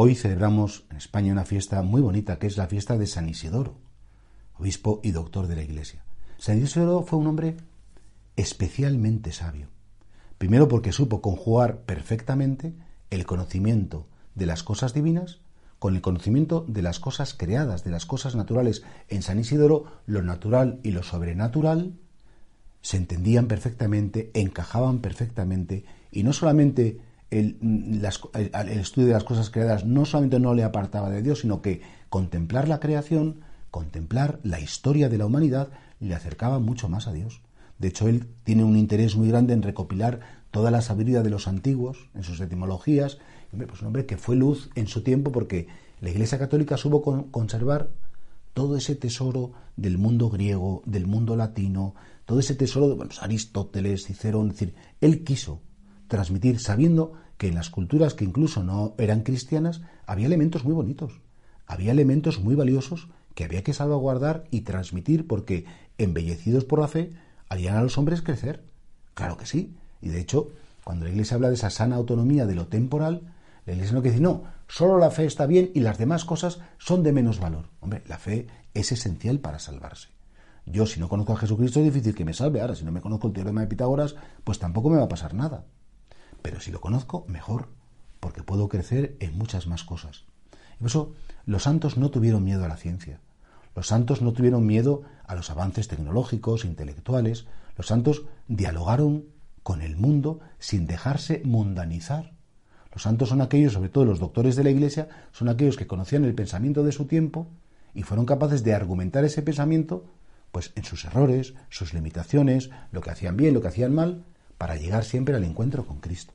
Hoy celebramos en España una fiesta muy bonita que es la fiesta de San Isidoro, obispo y doctor de la Iglesia. San Isidoro fue un hombre especialmente sabio. Primero porque supo conjugar perfectamente el conocimiento de las cosas divinas con el conocimiento de las cosas creadas, de las cosas naturales. En San Isidoro lo natural y lo sobrenatural se entendían perfectamente, encajaban perfectamente y no solamente el, estudio de las cosas creadas no solamente no le apartaba de Dios, sino que contemplar la creación, contemplar la historia de la humanidad, le acercaba mucho más a Dios. De hecho, él tiene un interés muy grande en recopilar toda la sabiduría de los antiguos, en sus etimologías. Pues un hombre que fue luz en su tiempo porque la Iglesia Católica supo con, conservar todo ese tesoro del mundo griego, del mundo latino, todo ese tesoro de bueno, Aristóteles, Cicerón. Es decir, él quiso transmitir sabiendo que en las culturas que incluso no eran cristianas había elementos muy bonitos, había elementos muy valiosos que había que salvaguardar y transmitir porque embellecidos por la fe harían a los hombres crecer. Claro que sí. Y de hecho, cuando la Iglesia habla de esa sana autonomía de lo temporal, la Iglesia no quiere decir, no, solo la fe está bien y las demás cosas son de menos valor. Hombre, la fe es esencial para salvarse. Yo, si no conozco a Jesucristo, es difícil que me salve. Ahora, si no me conozco el teorema de Pitágoras, pues tampoco me va a pasar nada. Pero si lo conozco, mejor, porque puedo crecer en muchas más cosas. Por eso los santos no tuvieron miedo a la ciencia. Los santos no tuvieron miedo a los avances tecnológicos, intelectuales. Los santos dialogaron con el mundo sin dejarse mundanizar. Los santos son aquellos, sobre todo los doctores de la Iglesia, son aquellos que conocían el pensamiento de su tiempo y fueron capaces de argumentar ese pensamiento pues en sus errores, sus limitaciones, lo que hacían bien, lo que hacían mal, para llegar siempre al encuentro con Cristo.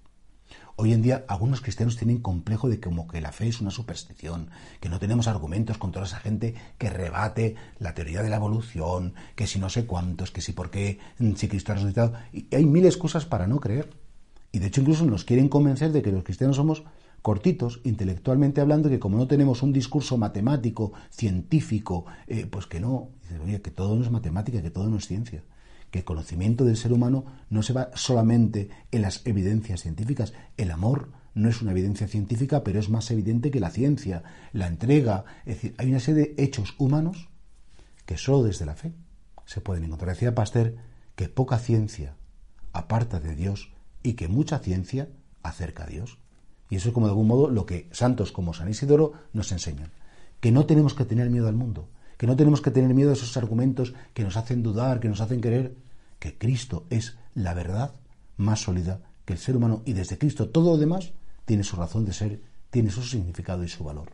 Hoy en día algunos cristianos tienen complejo de como que la fe es una superstición, que no tenemos argumentos contra esa gente que rebate la teoría de la evolución, que si no sé cuántos, que si por qué, si Cristo ha resucitado. Y hay mil excusas para no creer. Y de hecho incluso nos quieren convencer de que los cristianos somos cortitos, intelectualmente hablando, que como no tenemos un discurso matemático, científico, eh, pues que no, que todo no es matemática, que todo no es ciencia que el conocimiento del ser humano no se va solamente en las evidencias científicas. El amor no es una evidencia científica, pero es más evidente que la ciencia, la entrega. Es decir, hay una serie de hechos humanos que solo desde la fe se pueden encontrar. Decía Pasteur que poca ciencia aparta de Dios y que mucha ciencia acerca a Dios. Y eso es como de algún modo lo que santos como San Isidoro nos enseñan. Que no tenemos que tener miedo al mundo, que no tenemos que tener miedo a esos argumentos que nos hacen dudar, que nos hacen querer, que Cristo es la verdad más sólida que el ser humano y desde Cristo todo lo demás tiene su razón de ser, tiene su significado y su valor.